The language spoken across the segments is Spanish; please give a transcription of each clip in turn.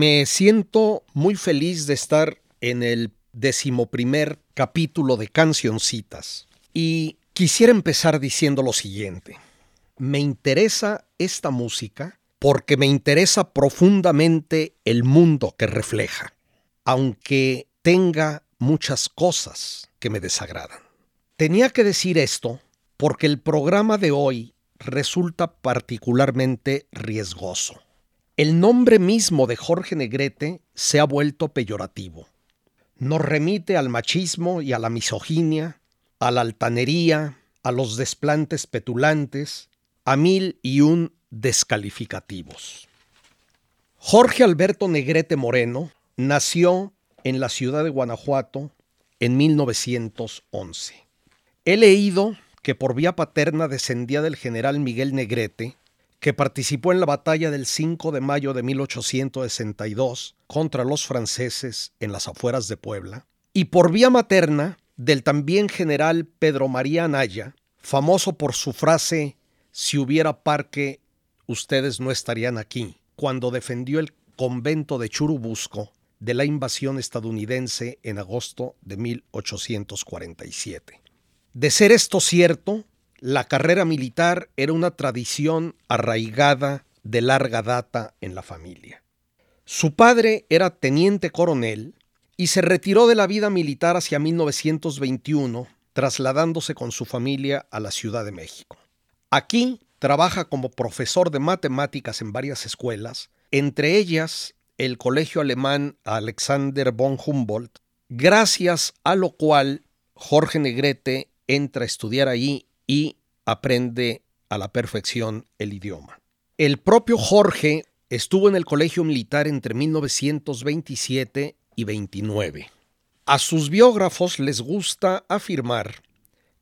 Me siento muy feliz de estar en el decimoprimer capítulo de Cancioncitas y quisiera empezar diciendo lo siguiente. Me interesa esta música porque me interesa profundamente el mundo que refleja, aunque tenga muchas cosas que me desagradan. Tenía que decir esto porque el programa de hoy resulta particularmente riesgoso. El nombre mismo de Jorge Negrete se ha vuelto peyorativo. Nos remite al machismo y a la misoginia, a la altanería, a los desplantes petulantes, a mil y un descalificativos. Jorge Alberto Negrete Moreno nació en la ciudad de Guanajuato en 1911. He leído que por vía paterna descendía del general Miguel Negrete, que participó en la batalla del 5 de mayo de 1862 contra los franceses en las afueras de Puebla, y por vía materna del también general Pedro María Anaya, famoso por su frase Si hubiera parque, ustedes no estarían aquí, cuando defendió el convento de Churubusco de la invasión estadounidense en agosto de 1847. De ser esto cierto, la carrera militar era una tradición arraigada de larga data en la familia. Su padre era teniente coronel y se retiró de la vida militar hacia 1921, trasladándose con su familia a la Ciudad de México. Aquí trabaja como profesor de matemáticas en varias escuelas, entre ellas el Colegio Alemán Alexander von Humboldt, gracias a lo cual Jorge Negrete entra a estudiar allí y aprende a la perfección el idioma. El propio Jorge estuvo en el colegio militar entre 1927 y 29. A sus biógrafos les gusta afirmar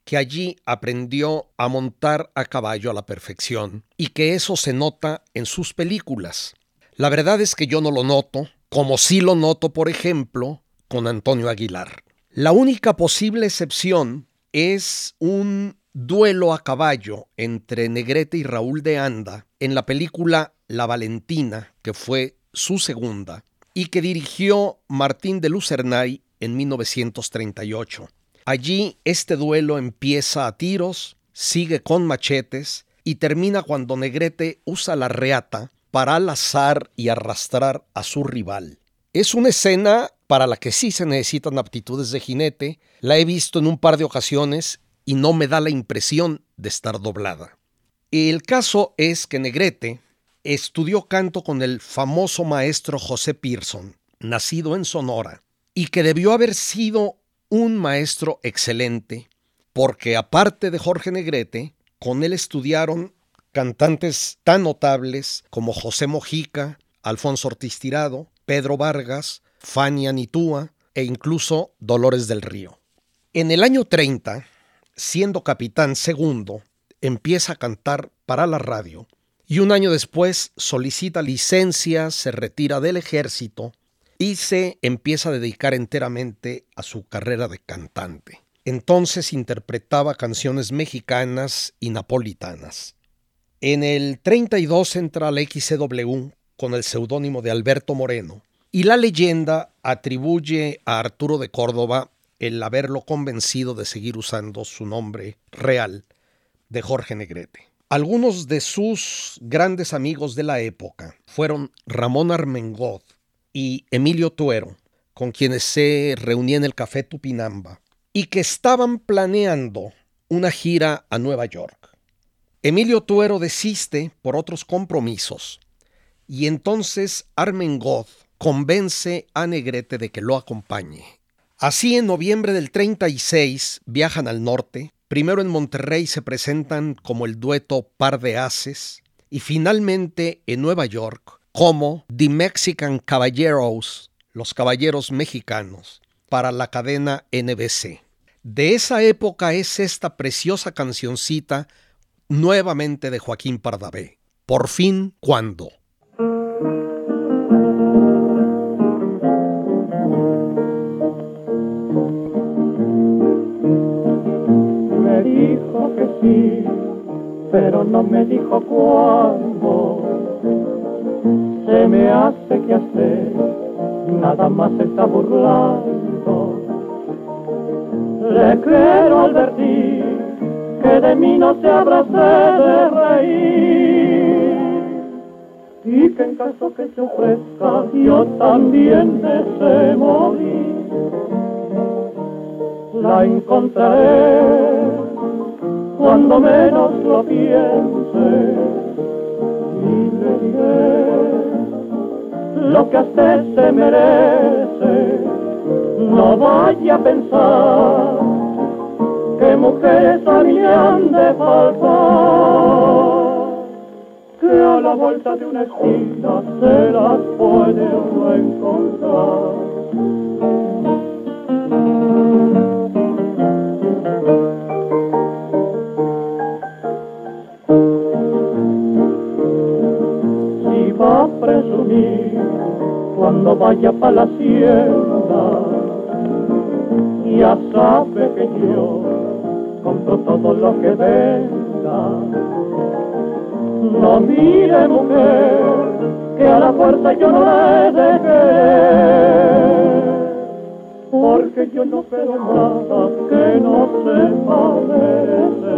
que allí aprendió a montar a caballo a la perfección y que eso se nota en sus películas. La verdad es que yo no lo noto, como sí lo noto, por ejemplo, con Antonio Aguilar. La única posible excepción es un duelo a caballo entre Negrete y Raúl de Anda en la película La Valentina, que fue su segunda, y que dirigió Martín de Lucernay en 1938. Allí este duelo empieza a tiros, sigue con machetes y termina cuando Negrete usa la reata para alazar y arrastrar a su rival. Es una escena para la que sí se necesitan aptitudes de jinete, la he visto en un par de ocasiones y no me da la impresión de estar doblada. El caso es que Negrete estudió canto con el famoso maestro José Pearson, nacido en Sonora, y que debió haber sido un maestro excelente, porque aparte de Jorge Negrete, con él estudiaron cantantes tan notables como José Mojica, Alfonso Ortiz Tirado, Pedro Vargas, Fania Nitúa e incluso Dolores del Río. En el año 30, siendo capitán segundo, empieza a cantar para la radio y un año después solicita licencia, se retira del ejército y se empieza a dedicar enteramente a su carrera de cantante. Entonces interpretaba canciones mexicanas y napolitanas. En el 32 entra al XCW con el seudónimo de Alberto Moreno y la leyenda atribuye a Arturo de Córdoba el haberlo convencido de seguir usando su nombre real de Jorge Negrete. Algunos de sus grandes amigos de la época fueron Ramón Armengod y Emilio Tuero, con quienes se reunía en el Café Tupinamba, y que estaban planeando una gira a Nueva York. Emilio Tuero desiste por otros compromisos, y entonces Armengod convence a Negrete de que lo acompañe Así, en noviembre del 36 viajan al norte. Primero en Monterrey se presentan como el dueto Par de Haces y finalmente en Nueva York como The Mexican Caballeros, los caballeros mexicanos, para la cadena NBC. De esa época es esta preciosa cancioncita nuevamente de Joaquín Pardavé. Por fin, ¿cuándo? Dijo que sí, pero no me dijo cuándo. Se me hace que hacer, nada más está burlando le quiero advertir que de mí no se abrace de reír y que en caso que se ofrezca yo también desee morir. La encontraré cuando menos lo piense y le diré lo que usted se merece no vaya a pensar que mujeres a mí han de faltar, que a la vuelta de una esquina se las puede encontrar. Cuando vaya para la hacienda, ya sabe que yo compro todo lo que venda. No mire mujer, que a la fuerza yo no le dejé, porque yo no quiero nada que no se parece.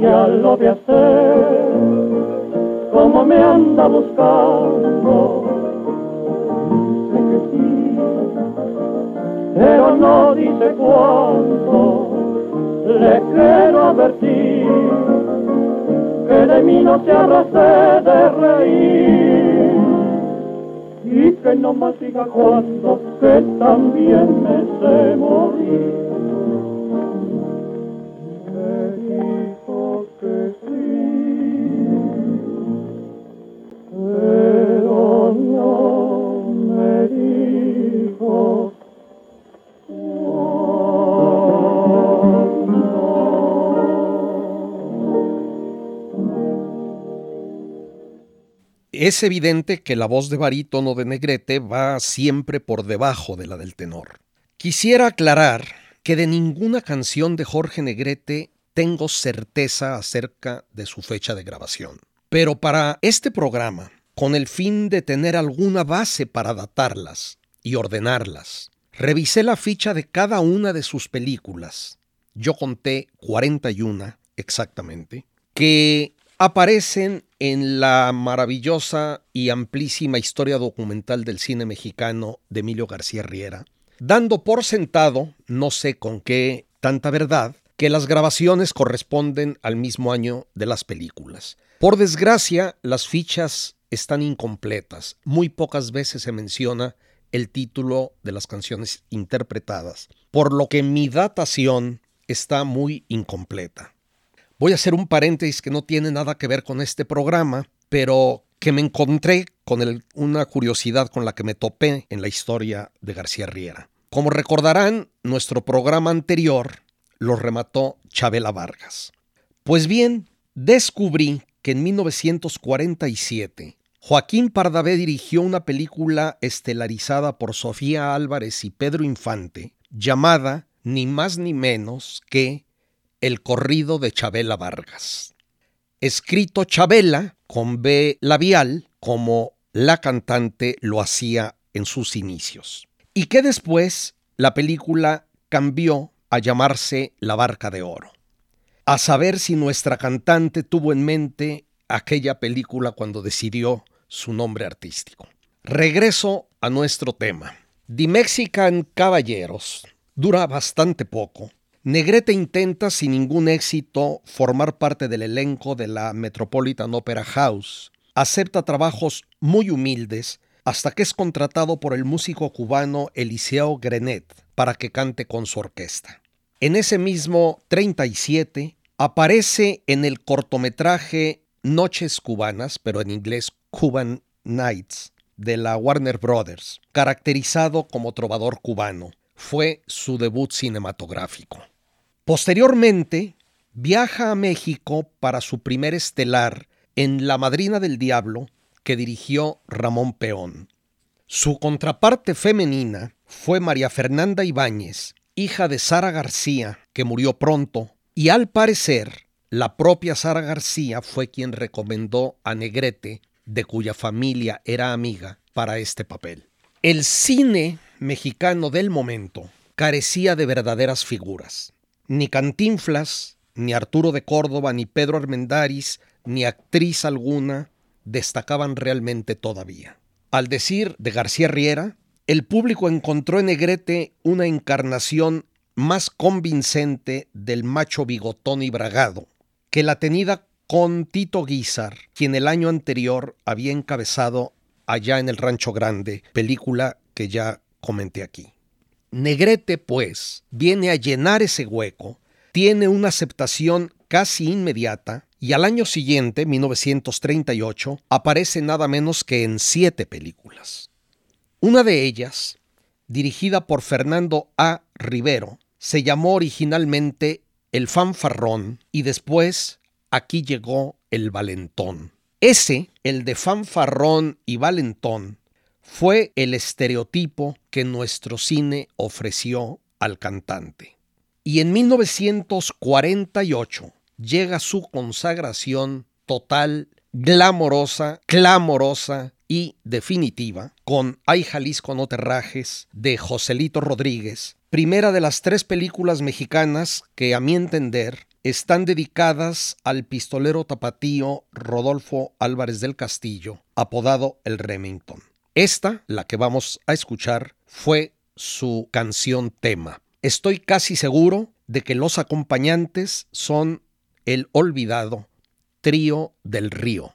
Ya lo de hacer, como me anda buscando pero no dice cuánto. Le quiero advertir que de mí no se arrastre de reír y que no más diga cuánto, que también me sé morir. Es evidente que la voz de barítono de Negrete va siempre por debajo de la del tenor. Quisiera aclarar que de ninguna canción de Jorge Negrete tengo certeza acerca de su fecha de grabación. Pero para este programa, con el fin de tener alguna base para datarlas y ordenarlas, revisé la ficha de cada una de sus películas. Yo conté 41 exactamente, que aparecen en la maravillosa y amplísima historia documental del cine mexicano de Emilio García Riera, dando por sentado, no sé con qué tanta verdad, que las grabaciones corresponden al mismo año de las películas. Por desgracia, las fichas están incompletas. Muy pocas veces se menciona el título de las canciones interpretadas, por lo que mi datación está muy incompleta. Voy a hacer un paréntesis que no tiene nada que ver con este programa, pero que me encontré con una curiosidad con la que me topé en la historia de García Riera. Como recordarán, nuestro programa anterior lo remató Chabela Vargas. Pues bien, descubrí que en 1947 Joaquín Pardavé dirigió una película estelarizada por Sofía Álvarez y Pedro Infante llamada ni más ni menos que el corrido de Chabela Vargas. Escrito Chabela con B labial, como la cantante lo hacía en sus inicios. Y que después la película cambió a llamarse La Barca de Oro. A saber si nuestra cantante tuvo en mente aquella película cuando decidió su nombre artístico. Regreso a nuestro tema. The Mexican Caballeros dura bastante poco Negrete intenta sin ningún éxito formar parte del elenco de la Metropolitan Opera House. Acepta trabajos muy humildes hasta que es contratado por el músico cubano Eliseo Grenet para que cante con su orquesta. En ese mismo 37 aparece en el cortometraje Noches Cubanas, pero en inglés Cuban Nights, de la Warner Brothers, caracterizado como trovador cubano. Fue su debut cinematográfico. Posteriormente, viaja a México para su primer estelar en La Madrina del Diablo, que dirigió Ramón Peón. Su contraparte femenina fue María Fernanda Ibáñez, hija de Sara García, que murió pronto, y al parecer la propia Sara García fue quien recomendó a Negrete, de cuya familia era amiga, para este papel. El cine mexicano del momento carecía de verdaderas figuras. Ni Cantinflas, ni Arturo de Córdoba, ni Pedro Armendáriz, ni actriz alguna destacaban realmente todavía. Al decir de García Riera, el público encontró en Negrete una encarnación más convincente del macho bigotón y bragado que la tenida con Tito Guizar, quien el año anterior había encabezado Allá en el Rancho Grande, película que ya comenté aquí. Negrete, pues, viene a llenar ese hueco, tiene una aceptación casi inmediata y al año siguiente, 1938, aparece nada menos que en siete películas. Una de ellas, dirigida por Fernando A. Rivero, se llamó originalmente El fanfarrón y después Aquí llegó el valentón. Ese, el de fanfarrón y valentón, fue el estereotipo que nuestro cine ofreció al cantante. Y en 1948 llega su consagración total, glamorosa, clamorosa y definitiva con Ay Jalisco no te rajes de Joselito Rodríguez, primera de las tres películas mexicanas que a mi entender están dedicadas al pistolero tapatío Rodolfo Álvarez del Castillo, apodado el Remington. Esta, la que vamos a escuchar, fue su canción tema. Estoy casi seguro de que los acompañantes son el olvidado trío del río.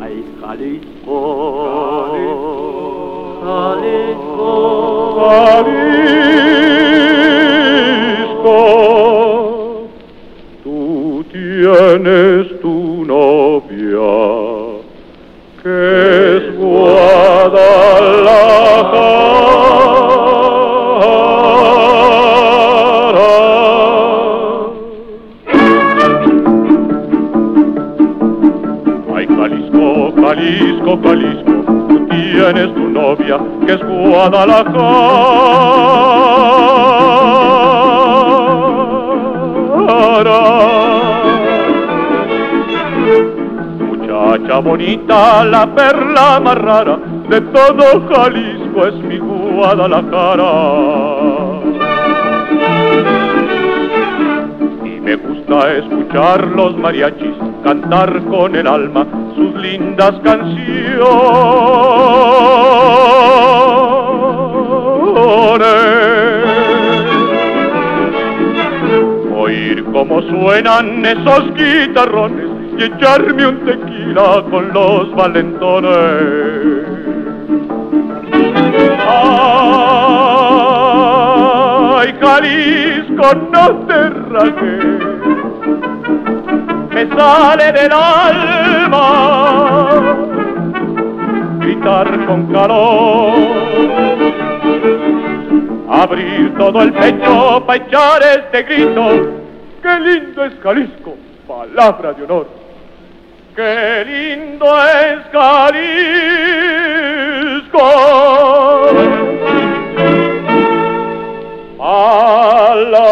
Ay, Jalisco, Jalisco, Jalisco, tú tienes tu novia, que es Jalisco, Jalisco, tú tienes tu novia, que es Guadalajara. Muchacha bonita, la perla más rara de todo Jalisco es mi Guadalajara. Y me gusta escuchar los mariachis cantar con el alma sus lindas canciones. Oír cómo suenan esos guitarrones y echarme un tequila con los valentones. No te rajes, me sale del alma gritar con calor, abrir todo el pecho para echar este grito. ¡Qué lindo es Jalisco! Palabra de honor. ¡Qué lindo es Jalisco! Palabra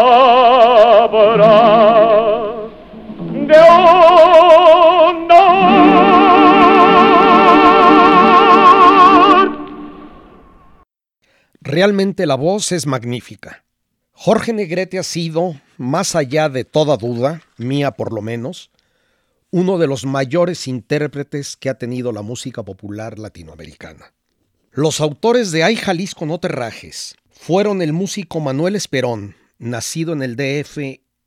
de honor. Realmente la voz es magnífica. Jorge Negrete ha sido, más allá de toda duda, mía por lo menos, uno de los mayores intérpretes que ha tenido la música popular latinoamericana. Los autores de Ay Jalisco no te rajes fueron el músico Manuel Esperón, nacido en el DF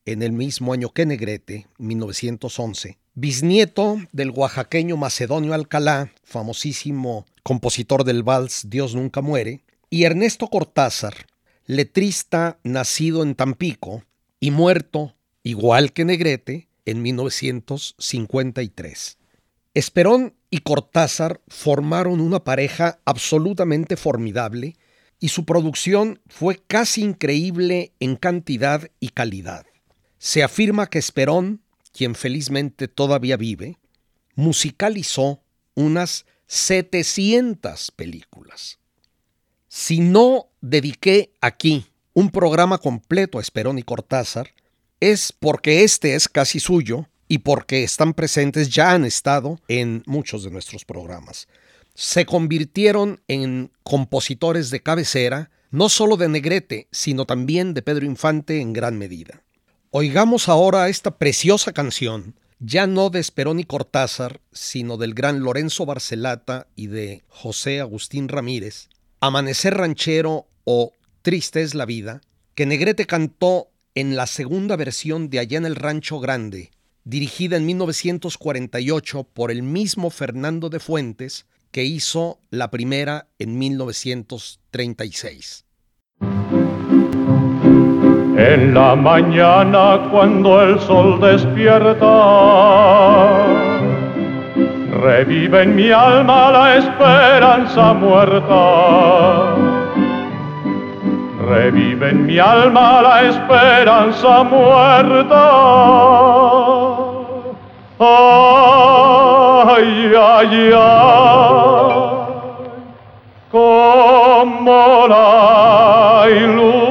en el mismo año que Negrete, 1911, bisnieto del oaxaqueño Macedonio Alcalá, famosísimo compositor del vals Dios nunca muere, y Ernesto Cortázar, letrista nacido en Tampico y muerto, igual que Negrete, en 1953. Esperón y Cortázar formaron una pareja absolutamente formidable y su producción fue casi increíble en cantidad y calidad. Se afirma que Esperón, quien felizmente todavía vive, musicalizó unas 700 películas. Si no dediqué aquí un programa completo a Esperón y Cortázar, es porque este es casi suyo y porque están presentes, ya han estado en muchos de nuestros programas. Se convirtieron en compositores de cabecera, no solo de Negrete, sino también de Pedro Infante en gran medida. Oigamos ahora esta preciosa canción, ya no de Esperón y Cortázar, sino del gran Lorenzo Barcelata y de José Agustín Ramírez, Amanecer Ranchero o Triste es la vida, que Negrete cantó en la segunda versión de Allá en el Rancho Grande, dirigida en 1948 por el mismo Fernando de Fuentes, que hizo la primera en 1936. En la mañana cuando el sol despierta, revive en mi alma la esperanza muerta. Revive en mi alma la esperanza muerta. Ay, ay, ay, como la la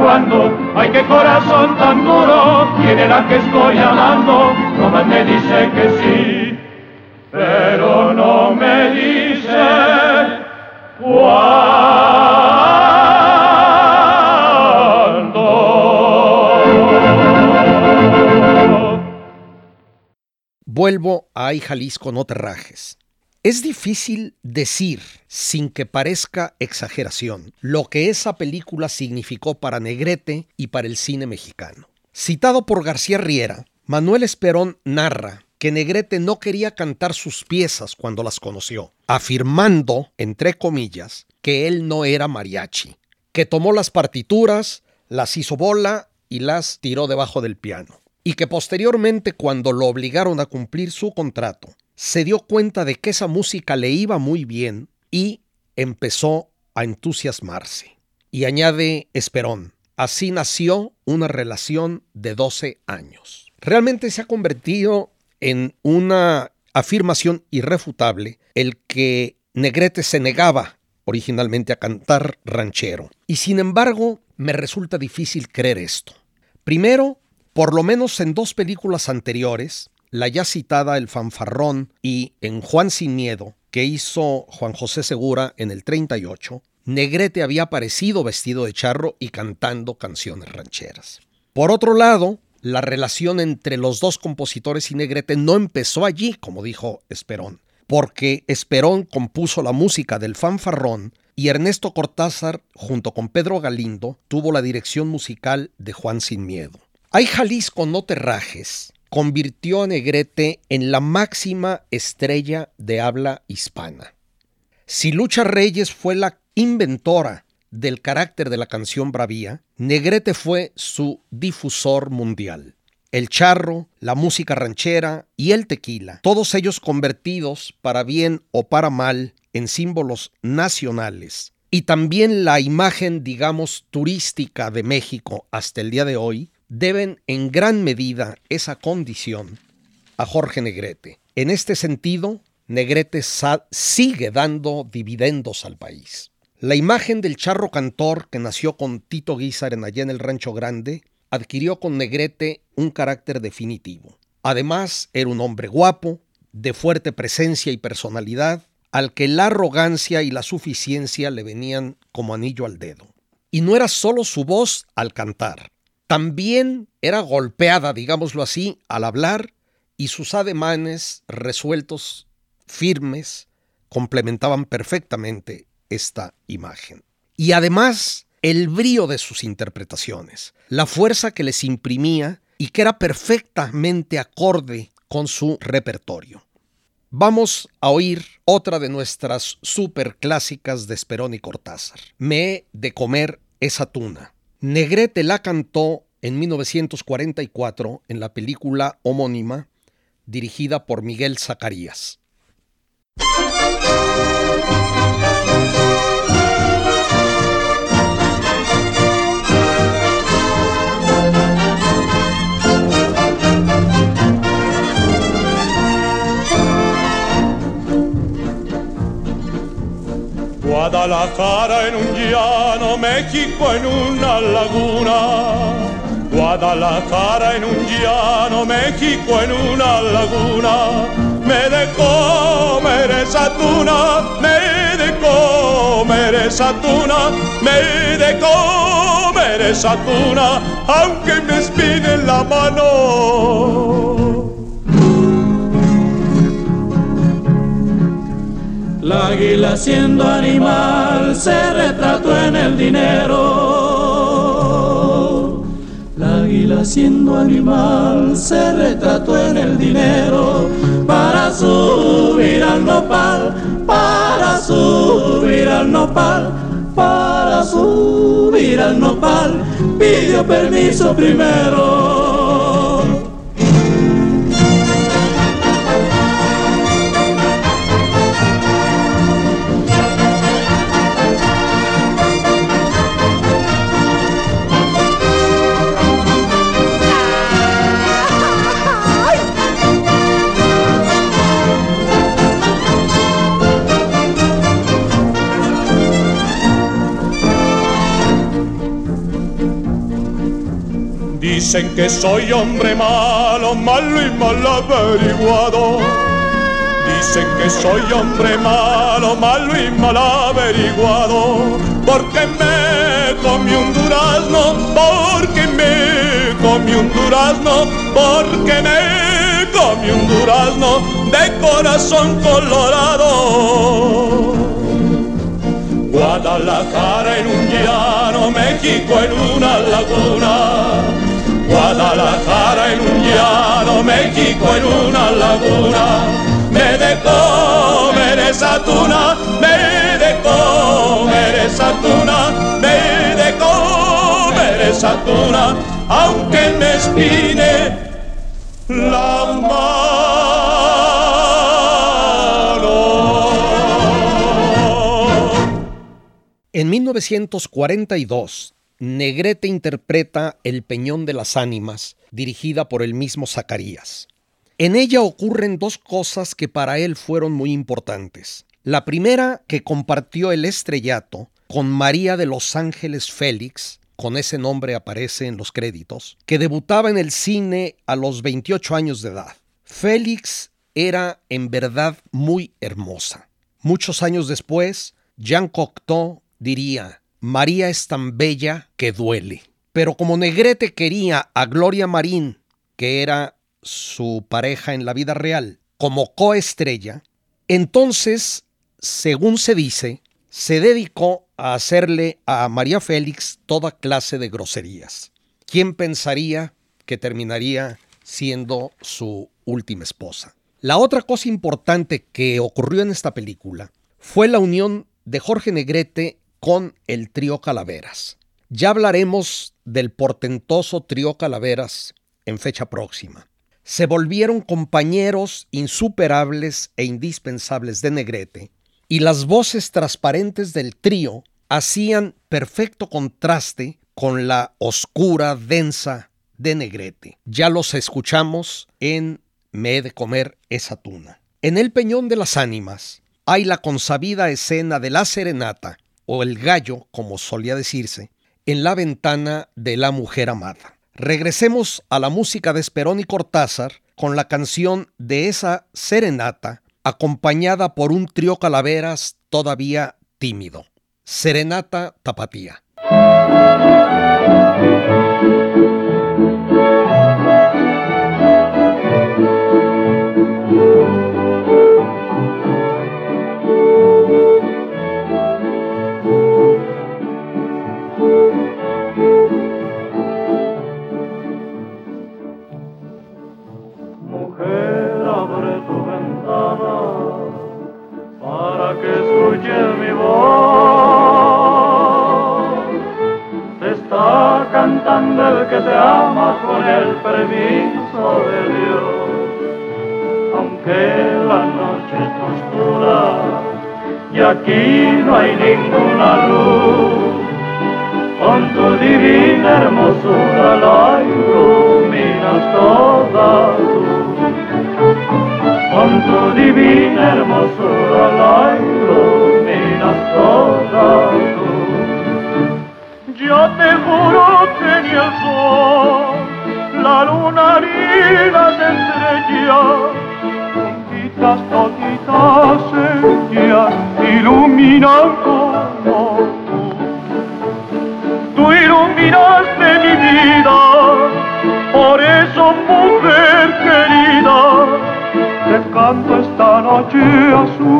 dice cuándo. Ay, qué corazón tan duro, tiene la que estoy amando. Nomás me dice que sí, pero no me dice cuándo. Vuelvo a Ay Jalisco, no te rajes. Es difícil decir, sin que parezca exageración, lo que esa película significó para Negrete y para el cine mexicano. Citado por García Riera, Manuel Esperón narra que Negrete no quería cantar sus piezas cuando las conoció, afirmando, entre comillas, que él no era mariachi, que tomó las partituras, las hizo bola y las tiró debajo del piano, y que posteriormente cuando lo obligaron a cumplir su contrato, se dio cuenta de que esa música le iba muy bien y empezó a entusiasmarse. Y añade Esperón, así nació una relación de 12 años. Realmente se ha convertido en una afirmación irrefutable el que Negrete se negaba originalmente a cantar ranchero. Y sin embargo, me resulta difícil creer esto. Primero, por lo menos en dos películas anteriores, la ya citada El Fanfarrón y en Juan Sin Miedo, que hizo Juan José Segura en el 38, Negrete había aparecido vestido de charro y cantando canciones rancheras. Por otro lado, la relación entre los dos compositores y Negrete no empezó allí, como dijo Esperón, porque Esperón compuso la música del fanfarrón y Ernesto Cortázar, junto con Pedro Galindo, tuvo la dirección musical de Juan Sin Miedo. Hay Jalisco no te rajes convirtió a Negrete en la máxima estrella de habla hispana. Si Lucha Reyes fue la inventora del carácter de la canción bravía, Negrete fue su difusor mundial. El charro, la música ranchera y el tequila, todos ellos convertidos, para bien o para mal, en símbolos nacionales. Y también la imagen, digamos, turística de México hasta el día de hoy, deben en gran medida esa condición a Jorge Negrete. En este sentido, Negrete sigue dando dividendos al país. La imagen del charro cantor que nació con Tito Guizar en allá en el Rancho Grande adquirió con Negrete un carácter definitivo. Además, era un hombre guapo, de fuerte presencia y personalidad, al que la arrogancia y la suficiencia le venían como anillo al dedo. Y no era solo su voz al cantar, también era golpeada, digámoslo así, al hablar y sus ademanes resueltos, firmes, complementaban perfectamente esta imagen. Y además, el brío de sus interpretaciones, la fuerza que les imprimía y que era perfectamente acorde con su repertorio. Vamos a oír otra de nuestras superclásicas de Esperón y Cortázar. Me he de comer esa tuna. Negrete la cantó en 1944 en la película homónima dirigida por Miguel Zacarías. Guadalajara en un llano, México en una laguna. Guadalajara en un llano, México en una laguna. Me de comer esa tuna, me de comer esa tuna, me de comer esa tuna, aunque me espine la mano. La águila siendo animal se retrató en el dinero. La águila siendo animal se retrató en el dinero para subir al nopal, para subir al nopal, para subir al nopal, pidió permiso primero. Dicen que soy hombre malo, malo y mal averiguado. Dicen que soy hombre malo, malo y mal averiguado. Porque me comí un durazno, porque me comí un durazno, porque me comí un durazno de corazón colorado. Guadalajara en un llano, México en una laguna. Guadalajara en un llano, México en una laguna. Me de comer esa tuna, me de comer esa tuna, me de comer esa tuna, aunque me espine la mano. En 1942, Negrete interpreta El Peñón de las Ánimas, dirigida por el mismo Zacarías. En ella ocurren dos cosas que para él fueron muy importantes. La primera, que compartió el estrellato con María de los Ángeles Félix, con ese nombre aparece en los créditos, que debutaba en el cine a los 28 años de edad. Félix era en verdad muy hermosa. Muchos años después, Jean Cocteau diría, María es tan bella que duele. Pero como Negrete quería a Gloria Marín, que era su pareja en la vida real, como coestrella, entonces, según se dice, se dedicó a hacerle a María Félix toda clase de groserías. ¿Quién pensaría que terminaría siendo su última esposa? La otra cosa importante que ocurrió en esta película fue la unión de Jorge Negrete con el trío Calaveras. Ya hablaremos del portentoso trío Calaveras en fecha próxima. Se volvieron compañeros insuperables e indispensables de Negrete, y las voces transparentes del trío hacían perfecto contraste con la oscura, densa de Negrete. Ya los escuchamos en Me he de comer esa tuna. En el Peñón de las Ánimas hay la consabida escena de la serenata, o el gallo, como solía decirse, en la ventana de la mujer amada. Regresemos a la música de Esperón y Cortázar con la canción de esa serenata, acompañada por un trío calaveras todavía tímido. Serenata Tapatía. El que te ama con el permiso de Dios. Aunque la noche es oscura y aquí no hay ninguna luz, con tu divina hermosura la iluminas toda tú. Con tu divina hermosura la iluminas toda tú. Yo te juro ni las estrellas, toditas, toditas ellas iluminan como tú. Tú iluminaste mi vida, por eso mujer querida, te canto esta noche azul,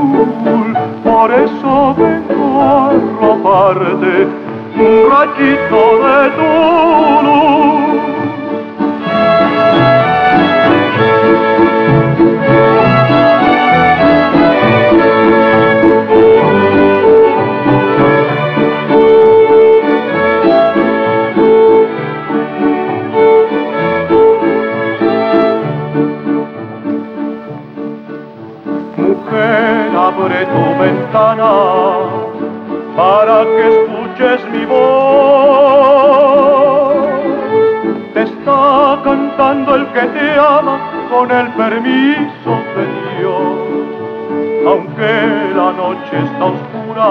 oscura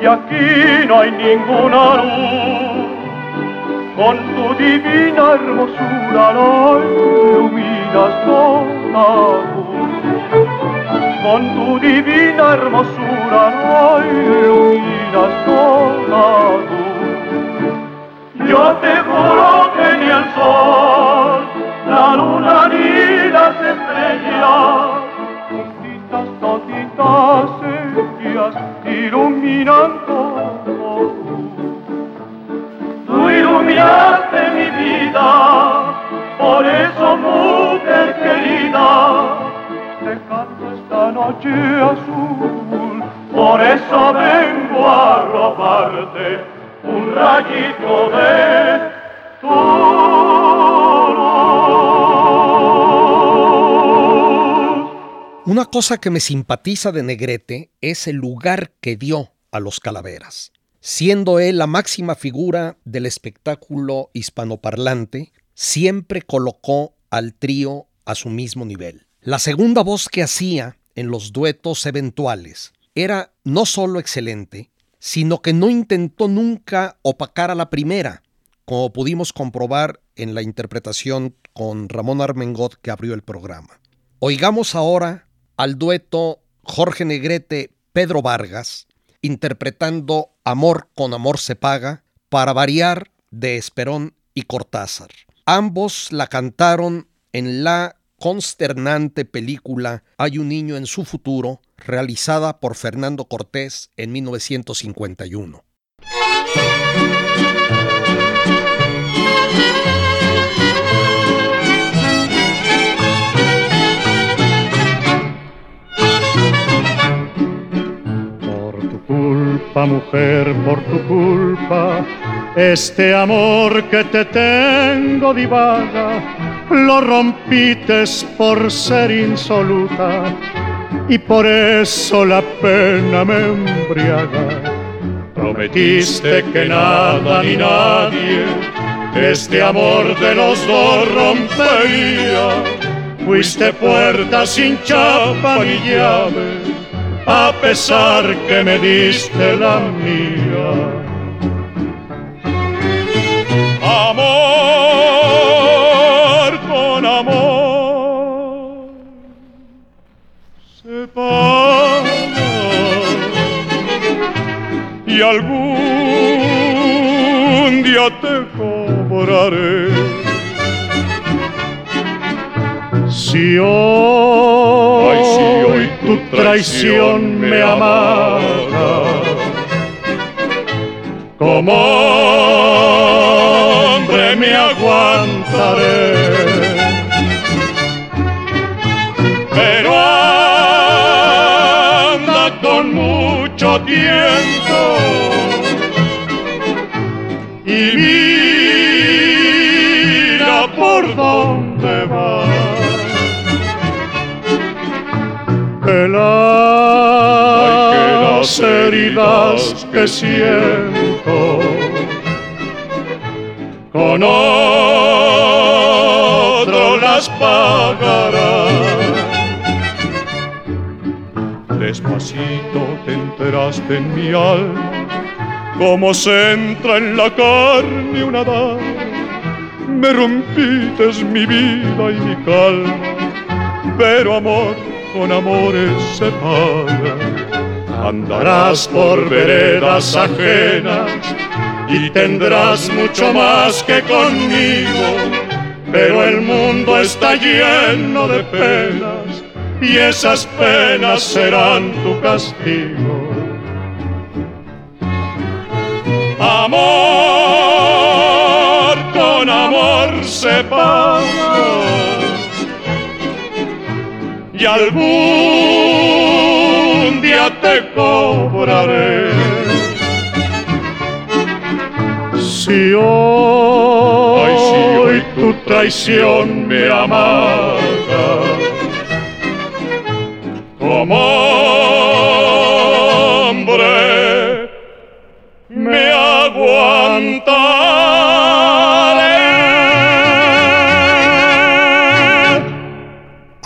y aquí no hay ninguna luz, con tu divina hermosura la iluminas toda con tu divina hermosura no iluminas toda tú. Yo te juro que ni el sol, iluminan todo Tú iluminaste mi vida, por eso mujer querida, esta noche azul, por eso vengo a robarte un rayito de tu Una cosa que me simpatiza de Negrete es el lugar que dio a los calaveras. Siendo él la máxima figura del espectáculo hispanoparlante, siempre colocó al trío a su mismo nivel. La segunda voz que hacía en los duetos eventuales era no solo excelente, sino que no intentó nunca opacar a la primera, como pudimos comprobar en la interpretación con Ramón Armengot que abrió el programa. Oigamos ahora al dueto Jorge Negrete Pedro Vargas interpretando Amor con amor se paga para variar de Esperón y Cortázar. Ambos la cantaron en la consternante película Hay un niño en su futuro, realizada por Fernando Cortés en 1951. Mujer, por tu culpa, este amor que te tengo divaga, lo rompites por ser insoluta y por eso la pena me embriaga. Prometiste que nada ni nadie este amor de los dos rompería. Fuiste puerta sin chapa ni llave, a pesar que me diste la mía. Amor con amor se y algún día te cobraré. Si hoy, traición me amarga, como hombre me aguantaré. Pero anda con mucho tiempo Que las heridas que siento con otro las pagará. Despacito te enteraste en mi alma, como se entra en la carne una dama. Me rompites mi vida y mi calma, pero amor con amores se paga. Andarás por veredas ajenas y tendrás mucho más que conmigo, pero el mundo está lleno de penas y esas penas serán tu castigo. Amor con amor se paga y algún día te cobraré. Si hoy, Ay, si hoy tu traición me amarga, como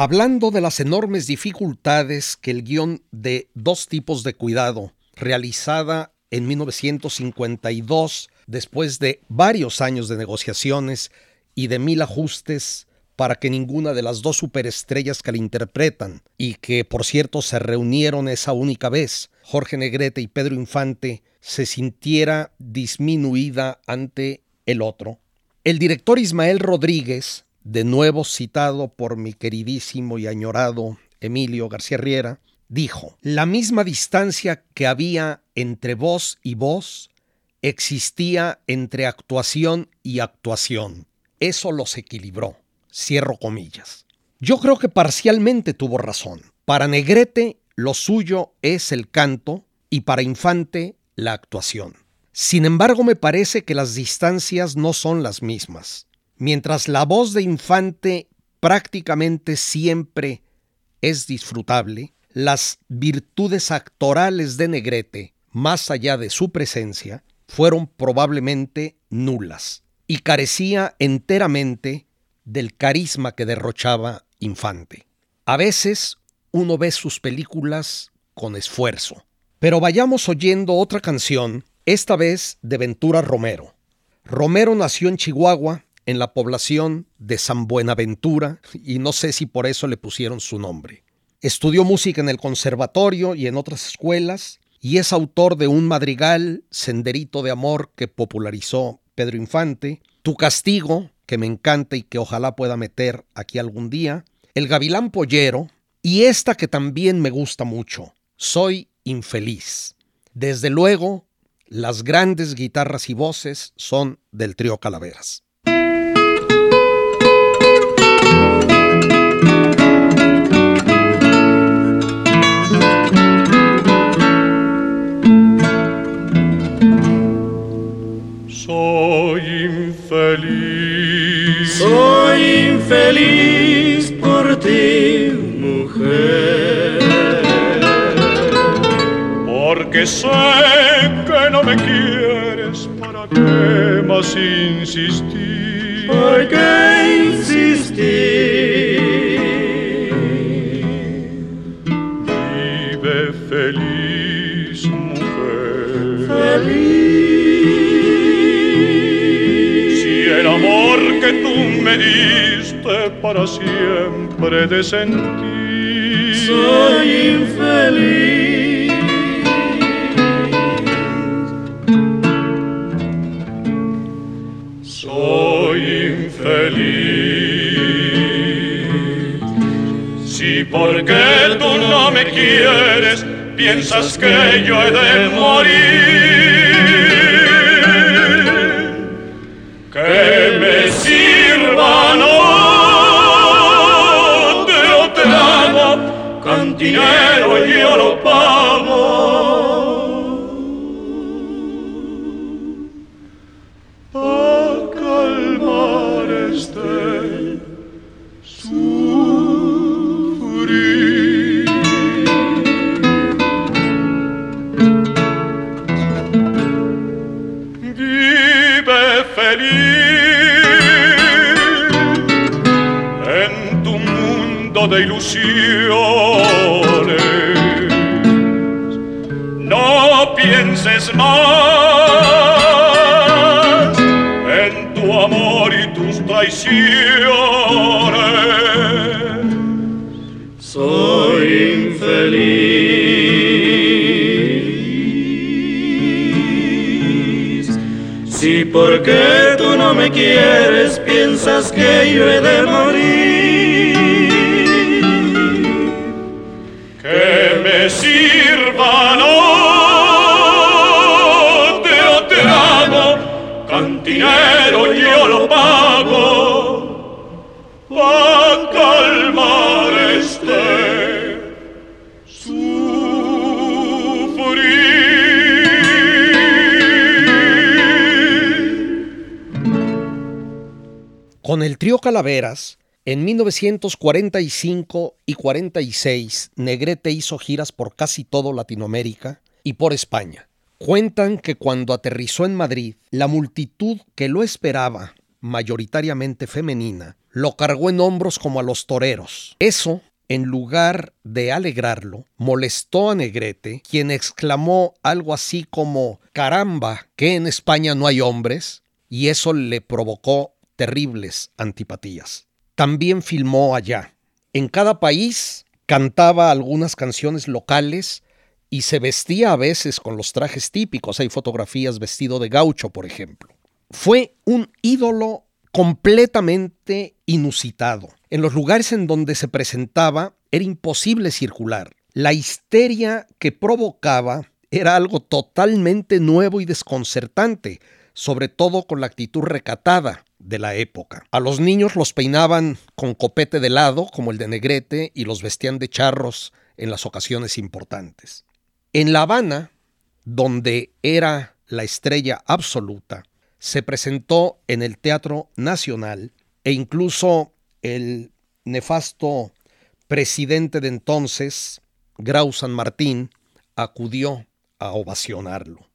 Hablando de las enormes dificultades que el guion de Dos tipos de cuidado, realizada en 1952, después de varios años de negociaciones y de mil ajustes para que ninguna de las dos superestrellas que la interpretan, y que por cierto se reunieron esa única vez, Jorge Negrete y Pedro Infante, se sintiera disminuida ante el otro. El director Ismael Rodríguez, de nuevo citado por mi queridísimo y añorado Emilio García Riera, dijo, la misma distancia que había entre voz y voz existía entre actuación y actuación. Eso los equilibró. Cierro comillas. Yo creo que parcialmente tuvo razón. Para Negrete lo suyo es el canto y para Infante la actuación. Sin embargo, me parece que las distancias no son las mismas. Mientras la voz de Infante prácticamente siempre es disfrutable, las virtudes actorales de Negrete, más allá de su presencia, fueron probablemente nulas y carecía enteramente del carisma que derrochaba Infante. A veces uno ve sus películas con esfuerzo. Pero vayamos oyendo otra canción, esta vez de Ventura Romero. Romero nació en Chihuahua, en la población de San Buenaventura, y no sé si por eso le pusieron su nombre. Estudió música en el conservatorio y en otras escuelas, y es autor de un madrigal, Senderito de Amor, que popularizó Pedro Infante, Tu Castigo, que me encanta y que ojalá pueda meter aquí algún día, El Gavilán Pollero y esta que también me gusta mucho, Soy infeliz. Desde luego, las grandes guitarras y voces son del trío Calaveras. Soy infeliz por ti, mujer. Porque sé que no me quieres, ¿para qué más insistir? ¿Por qué insistir? Vive feliz, mujer. Feliz. Si el amor que tú me diste para siempre de sentir. Soy infeliz. Soy infeliz. Si porque tú no me quieres, piensas que yo he de morir. Otra cantinero yo lo porque tú no me quieres, piensas que yo he de morir. Con el trío Calaveras, en 1945 y 46, Negrete hizo giras por casi todo Latinoamérica y por España. Cuentan que cuando aterrizó en Madrid, la multitud que lo esperaba, mayoritariamente femenina, lo cargó en hombros como a los toreros. Eso, en lugar de alegrarlo, molestó a Negrete, quien exclamó algo así como caramba, que en España no hay hombres, y eso le provocó terribles antipatías. También filmó allá. En cada país cantaba algunas canciones locales y se vestía a veces con los trajes típicos. Hay fotografías vestido de gaucho, por ejemplo. Fue un ídolo completamente inusitado. En los lugares en donde se presentaba era imposible circular. La histeria que provocaba era algo totalmente nuevo y desconcertante, sobre todo con la actitud recatada de la época. A los niños los peinaban con copete de lado, como el de Negrete, y los vestían de charros en las ocasiones importantes. En La Habana, donde era la estrella absoluta, se presentó en el Teatro Nacional e incluso el nefasto presidente de entonces, Grau San Martín, acudió a ovacionarlo.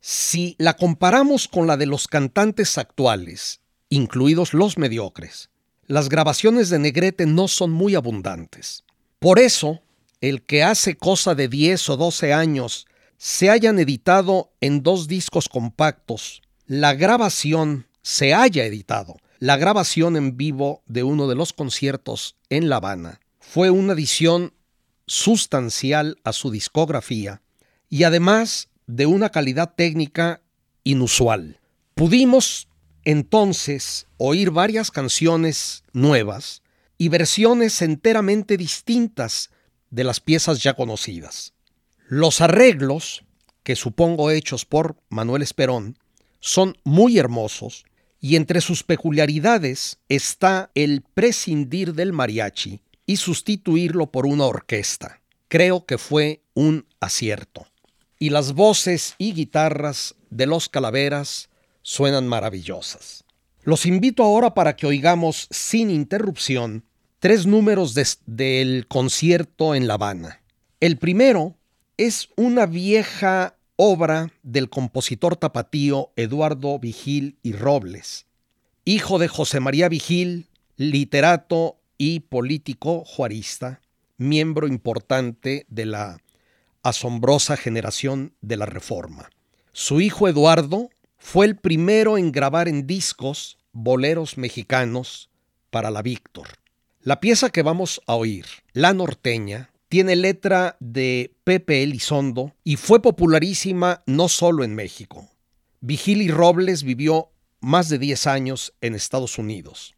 Si la comparamos con la de los cantantes actuales, incluidos los mediocres, las grabaciones de Negrete no son muy abundantes. Por eso, el que hace cosa de 10 o 12 años se hayan editado en dos discos compactos, la grabación se haya editado, la grabación en vivo de uno de los conciertos en La Habana, fue una adición sustancial a su discografía y además de una calidad técnica inusual. Pudimos entonces oír varias canciones nuevas y versiones enteramente distintas de las piezas ya conocidas. Los arreglos, que supongo hechos por Manuel Esperón, son muy hermosos y entre sus peculiaridades está el prescindir del mariachi y sustituirlo por una orquesta. Creo que fue un acierto. Y las voces y guitarras de los calaveras suenan maravillosas. Los invito ahora para que oigamos sin interrupción tres números del concierto en La Habana. El primero es una vieja obra del compositor tapatío Eduardo Vigil y Robles, hijo de José María Vigil, literato y político juarista, miembro importante de la asombrosa generación de la Reforma. Su hijo Eduardo fue el primero en grabar en discos boleros mexicanos para la Víctor. La pieza que vamos a oír, La Norteña, tiene letra de Pepe Elizondo y fue popularísima no solo en México. Vigili Robles vivió más de 10 años en Estados Unidos.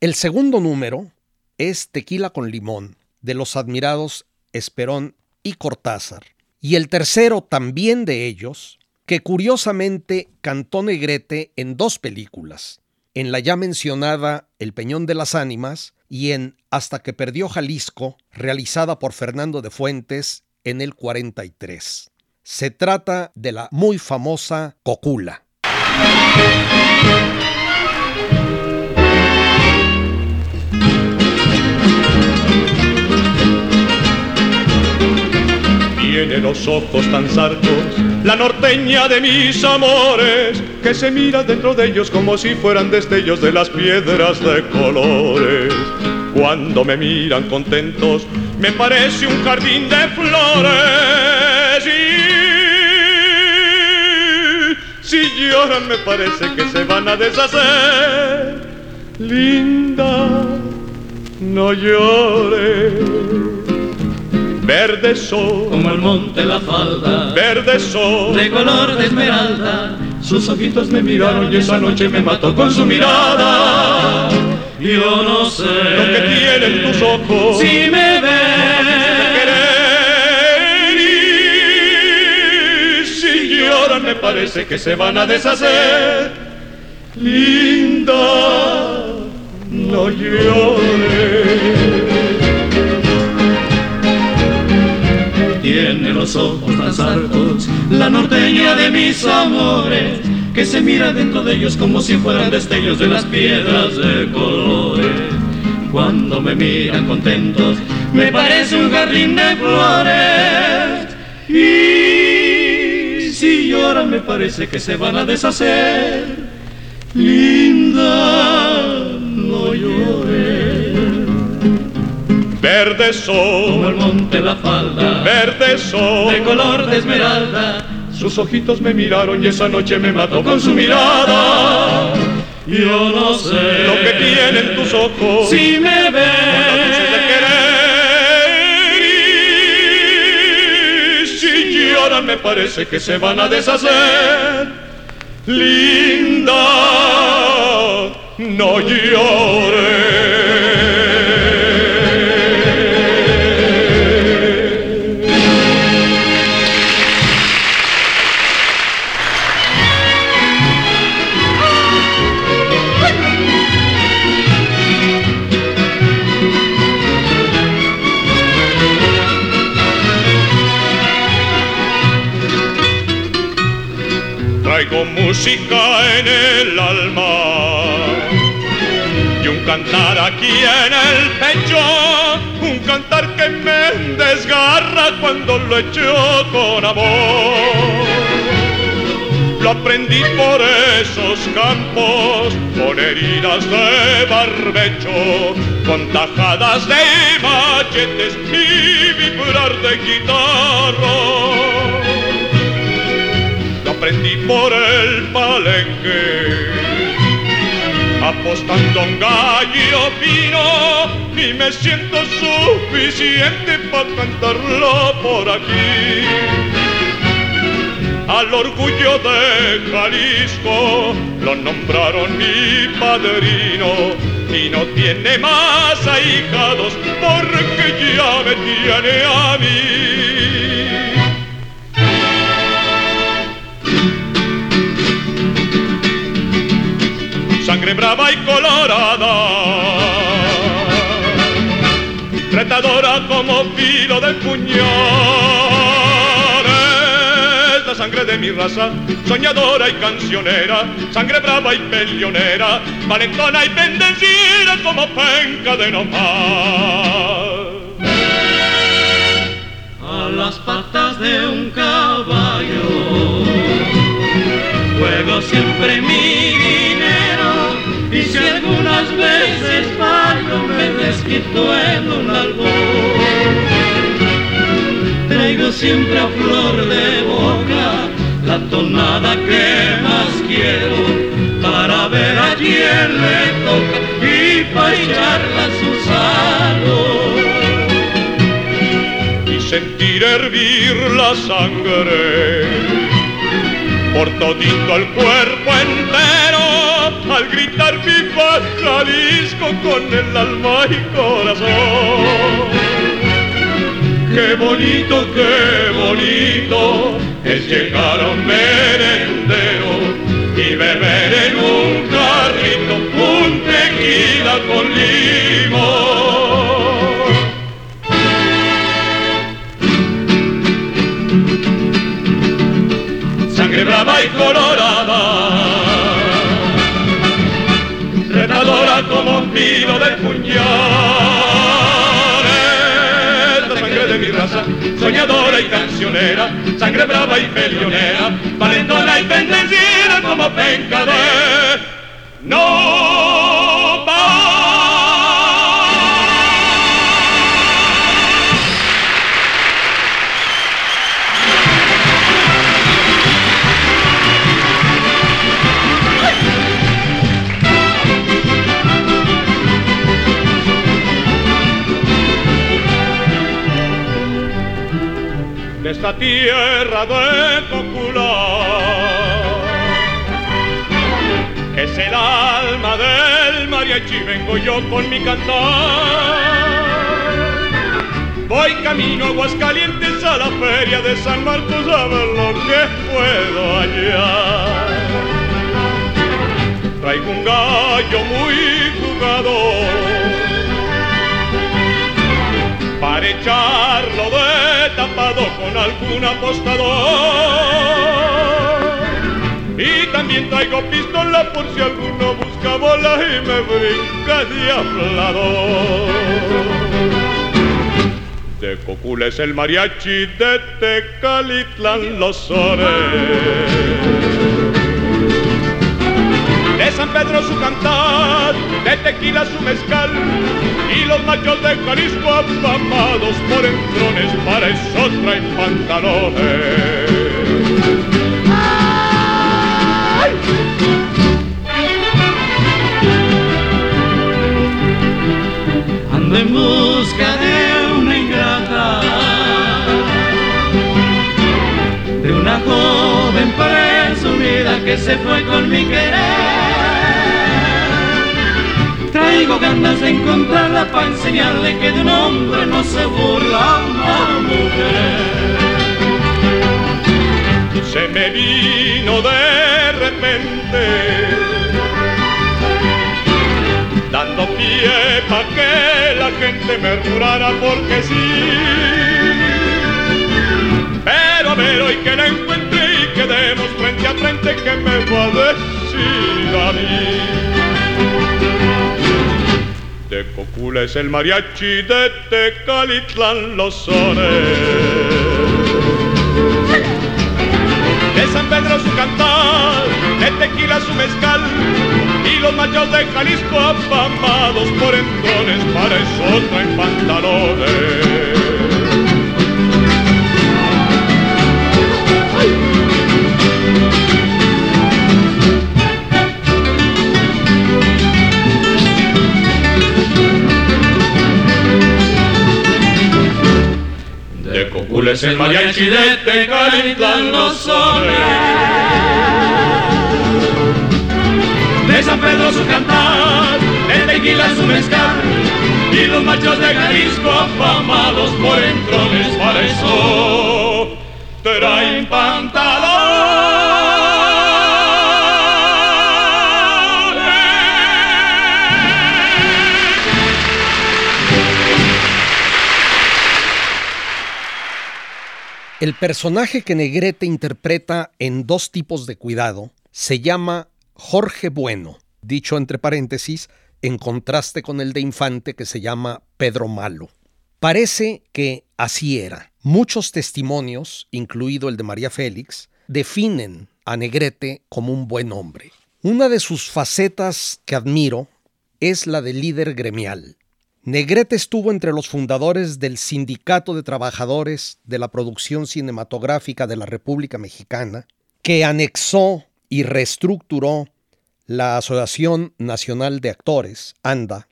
El segundo número es Tequila con Limón, de los admirados Esperón y Cortázar. Y el tercero también de ellos, que curiosamente cantó Negrete en dos películas, en la ya mencionada El Peñón de las Ánimas y en Hasta que perdió Jalisco, realizada por Fernando de Fuentes en el 43. Se trata de la muy famosa Cocula. Tiene los ojos tan sarcos, la norteña de mis amores, que se mira dentro de ellos como si fueran destellos de las piedras de colores. Cuando me miran contentos, me parece un jardín de flores. Y si lloran, me parece que se van a deshacer. Linda, no llores Verde sol, como el monte la falda, verde sol, de color de esmeralda. Sus ojitos me miraron y esa noche me mató con su mirada. Yo no sé lo que tienen tus ojos, si me ven. Y si lloran me parece que se van a deshacer. Linda, no llores. Los ojos más altos, la norteña de mis amores, que se mira dentro de ellos como si fueran destellos de las piedras de colores. Cuando me miran contentos, me parece un jardín de flores. Y si lloran, me parece que se van a deshacer. Linda, Verde sol, como el monte la falda, verde sol, de color de esmeralda. Sus ojitos me miraron y esa noche me mató con su mirada. Yo no sé lo que tienen tus ojos, si me ven. Y si lloran me parece que se van a deshacer. Linda, no llores. Música en el alma y un cantar aquí en el pecho, un cantar que me desgarra cuando lo echo con amor. Lo aprendí por esos campos, con heridas de barbecho, con tajadas de machetes y vibrar de guitarra aprendí por el palenque. Apostando un gallo vino y me siento suficiente para cantarlo por aquí. Al orgullo de Jalisco lo nombraron mi padrino y no tiene más ahijados porque ya me tiene a mí. Sangre brava y colorada, retadora como filo del puñal. Sangre de mi raza, soñadora y cancionera, sangre brava y peleonera, valentona y bendecida como penca de nopal. A las patas de un caballo, juego siempre mi si veces fallo me desquito en un albor. Traigo siempre a flor de boca la tonada que más quiero para ver a quién le toca y para echarla a su y sentir hervir la sangre por todito el cuerpo entero al gritar Jalisco con el alma y corazón Qué bonito, qué bonito es llegar a un merendero y beber en un carrito un tequila con limón. Sangre brava y colorada, retadora como un tiro de puñal mi raza, soñadora y cancionera, sangre brava y peleonera, valentona y bendecida como penca de no esta tierra de popular, es el alma del mariachi, vengo yo con mi cantar. Voy camino a Aguascalientes a la feria de San Marcos a ver lo que puedo hallar. Traigo un gallo muy jugador echarlo de tapado con algún apostador. Y también traigo pistola por si alguno busca bola y me brinca hablador. De Cocula es el mariachi, de Tecalitlán los sones San Pedro su cantar, de tequila su mezcal, y los machos de Jalisco afamados por entrones, para eso traen pantalones. Ando en busca de una ingrata, de una joven presumida que se fue con mi querer Traigo ganas de encontrarla para enseñarle que de un hombre no se burla una mujer. Se me vino de repente, dando pie para que la gente me jurara porque sí. Pero a ver hoy que la encuentre y quedemos frente a frente, que me va a decir a mí? De Cocula es el mariachi, de Tecalitlán los sones. De San Pedro su cantar, de tequila su mezcal, y los machos de Jalisco afamados por entones, para eso traen pantalones. Es el mariachi de Tecalitlán los. De San Pedro su cantar, de tequila, su mezcal y los machos de Jalisco afamados por entrones para eso traen El personaje que Negrete interpreta en dos tipos de cuidado se llama Jorge Bueno, dicho entre paréntesis, en contraste con el de Infante que se llama Pedro Malo. Parece que así era. Muchos testimonios, incluido el de María Félix, definen a Negrete como un buen hombre. Una de sus facetas que admiro es la de líder gremial. Negrete estuvo entre los fundadores del Sindicato de Trabajadores de la Producción Cinematográfica de la República Mexicana, que anexó y reestructuró la Asociación Nacional de Actores, ANDA.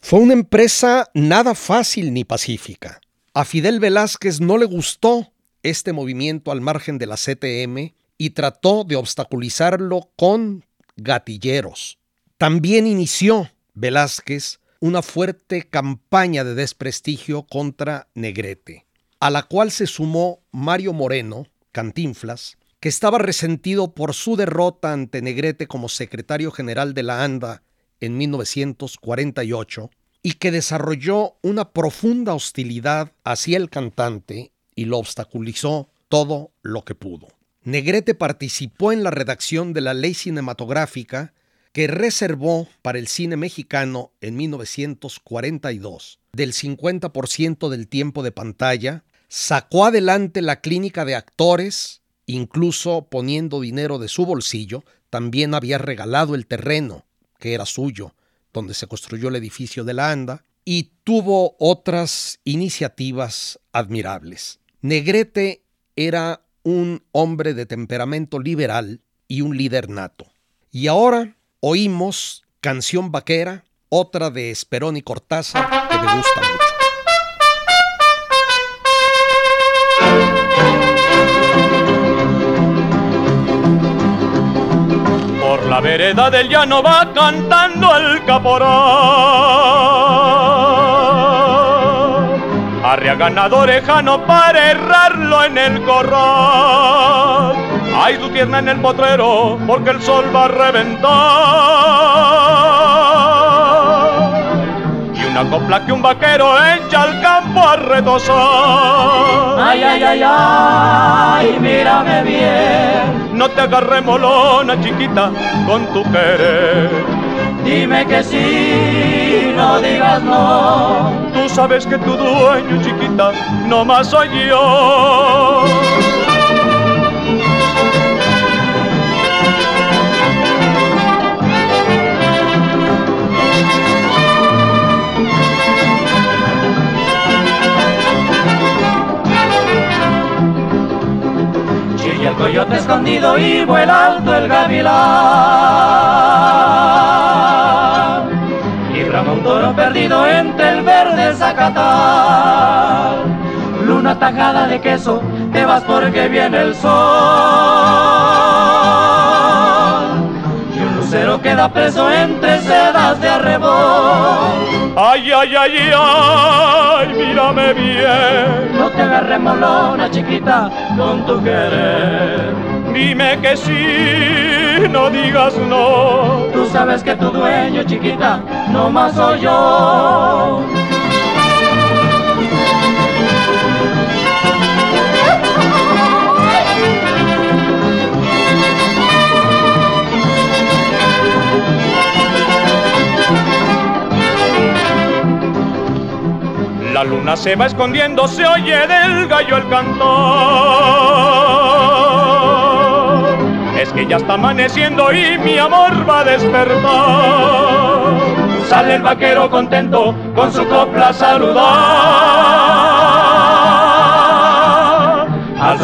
Fue una empresa nada fácil ni pacífica. A Fidel Velázquez no le gustó este movimiento al margen de la CTM y trató de obstaculizarlo con gatilleros. También inició Velázquez una fuerte campaña de desprestigio contra Negrete, a la cual se sumó Mario Moreno, Cantinflas, que estaba resentido por su derrota ante Negrete como secretario general de la ANDA en 1948 y que desarrolló una profunda hostilidad hacia el cantante y lo obstaculizó todo lo que pudo. Negrete participó en la redacción de la ley cinematográfica que reservó para el cine mexicano en 1942 del 50% del tiempo de pantalla, sacó adelante la clínica de actores, incluso poniendo dinero de su bolsillo, también había regalado el terreno, que era suyo, donde se construyó el edificio de la ANDA, y tuvo otras iniciativas admirables. Negrete era un hombre de temperamento liberal y un líder nato. Y ahora oímos Canción Vaquera, otra de Esperón y Cortázar que me gusta mucho. Por la vereda del llano va cantando el caporal. Arrea ganado orejano para errarlo en el corral Ay, tu tierna en el potrero, porque el sol va a reventar. Y una copla que un vaquero echa al campo a retosar. Ay, ay, ay, ay, mírame bien. No te agarre molona, chiquita, con tu querer. Dime que sí, no digas no. Tú sabes que tu dueño, chiquita, no más soy yo. El coyote escondido y vuela alto el gavilán. Y brama un toro perdido entre el verde zacatal. Luna tajada de queso, te vas porque viene el sol queda preso entre sedas de arrebol. Ay, ay, ay, ay, mírame bien. No te agarre molona, chiquita, con tu querer. Dime que sí, no digas no. Tú sabes que tu dueño, chiquita, no más soy yo. La luna se va escondiendo, se oye del gallo el cantor. Es que ya está amaneciendo y mi amor va a despertar. Sale el vaquero contento con su copla al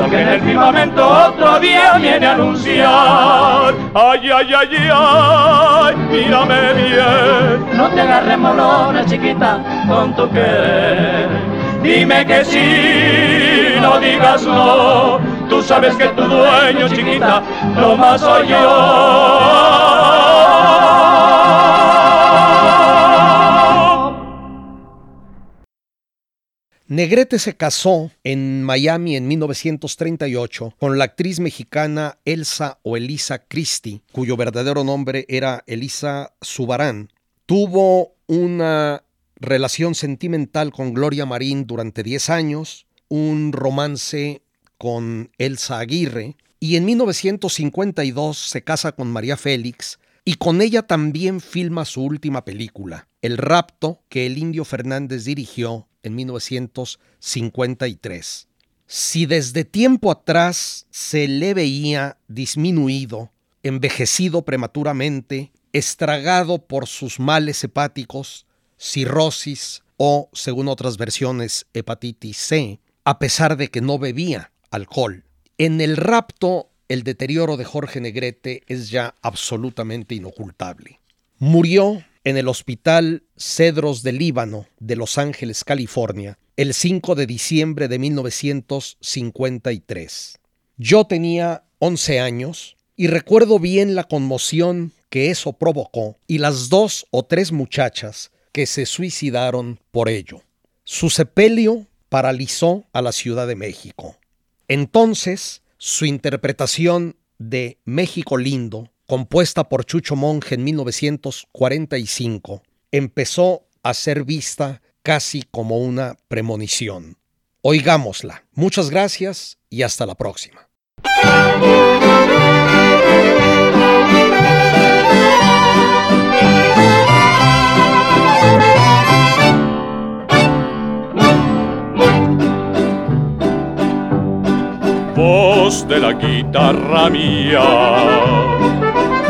que en el firmamento otro día viene a anunciar. Ay, ay, ay, ay, mírame bien. No te agarres molona, chiquita, con tu querer. Dime que sí, no digas no. Tú sabes que tu dueño, chiquita, lo más soy yo. Negrete se casó en Miami en 1938 con la actriz mexicana Elsa o Elisa Christie, cuyo verdadero nombre era Elisa Subarán. Tuvo una relación sentimental con Gloria Marín durante 10 años, un romance con Elsa Aguirre, y en 1952 se casa con María Félix, y con ella también filma su última película, El rapto, que el indio Fernández dirigió en 1953. Si desde tiempo atrás se le veía disminuido, envejecido prematuramente, estragado por sus males hepáticos, cirrosis o, según otras versiones, hepatitis C, a pesar de que no bebía alcohol. En el rapto, el deterioro de Jorge Negrete es ya absolutamente inocultable. Murió en el Hospital Cedros del Líbano de Los Ángeles, California, el 5 de diciembre de 1953. Yo tenía 11 años y recuerdo bien la conmoción que eso provocó y las dos o tres muchachas que se suicidaron por ello. Su sepelio paralizó a la Ciudad de México. Entonces, su interpretación de México Lindo compuesta por Chucho Monge en 1945, empezó a ser vista casi como una premonición. Oigámosla. Muchas gracias y hasta la próxima. Voz de la guitarra mía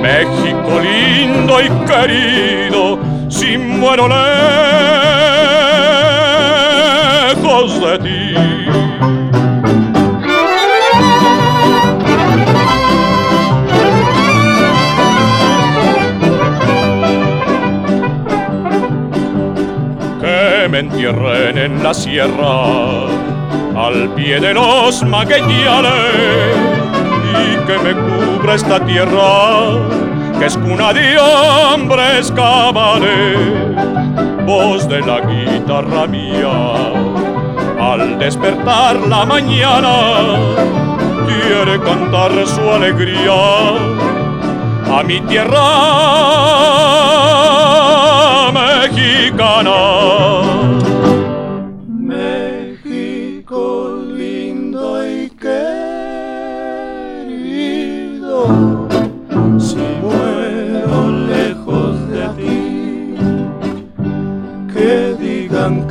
México lindo y querido, si muero lejos de ti. Que me entierren en la sierra, al pie de los magueyales y que me cubra esta tierra, que es cuna de hombres cabales, voz de la guitarra mía. Al despertar la mañana, quiere cantar su alegría a mi tierra mexicana.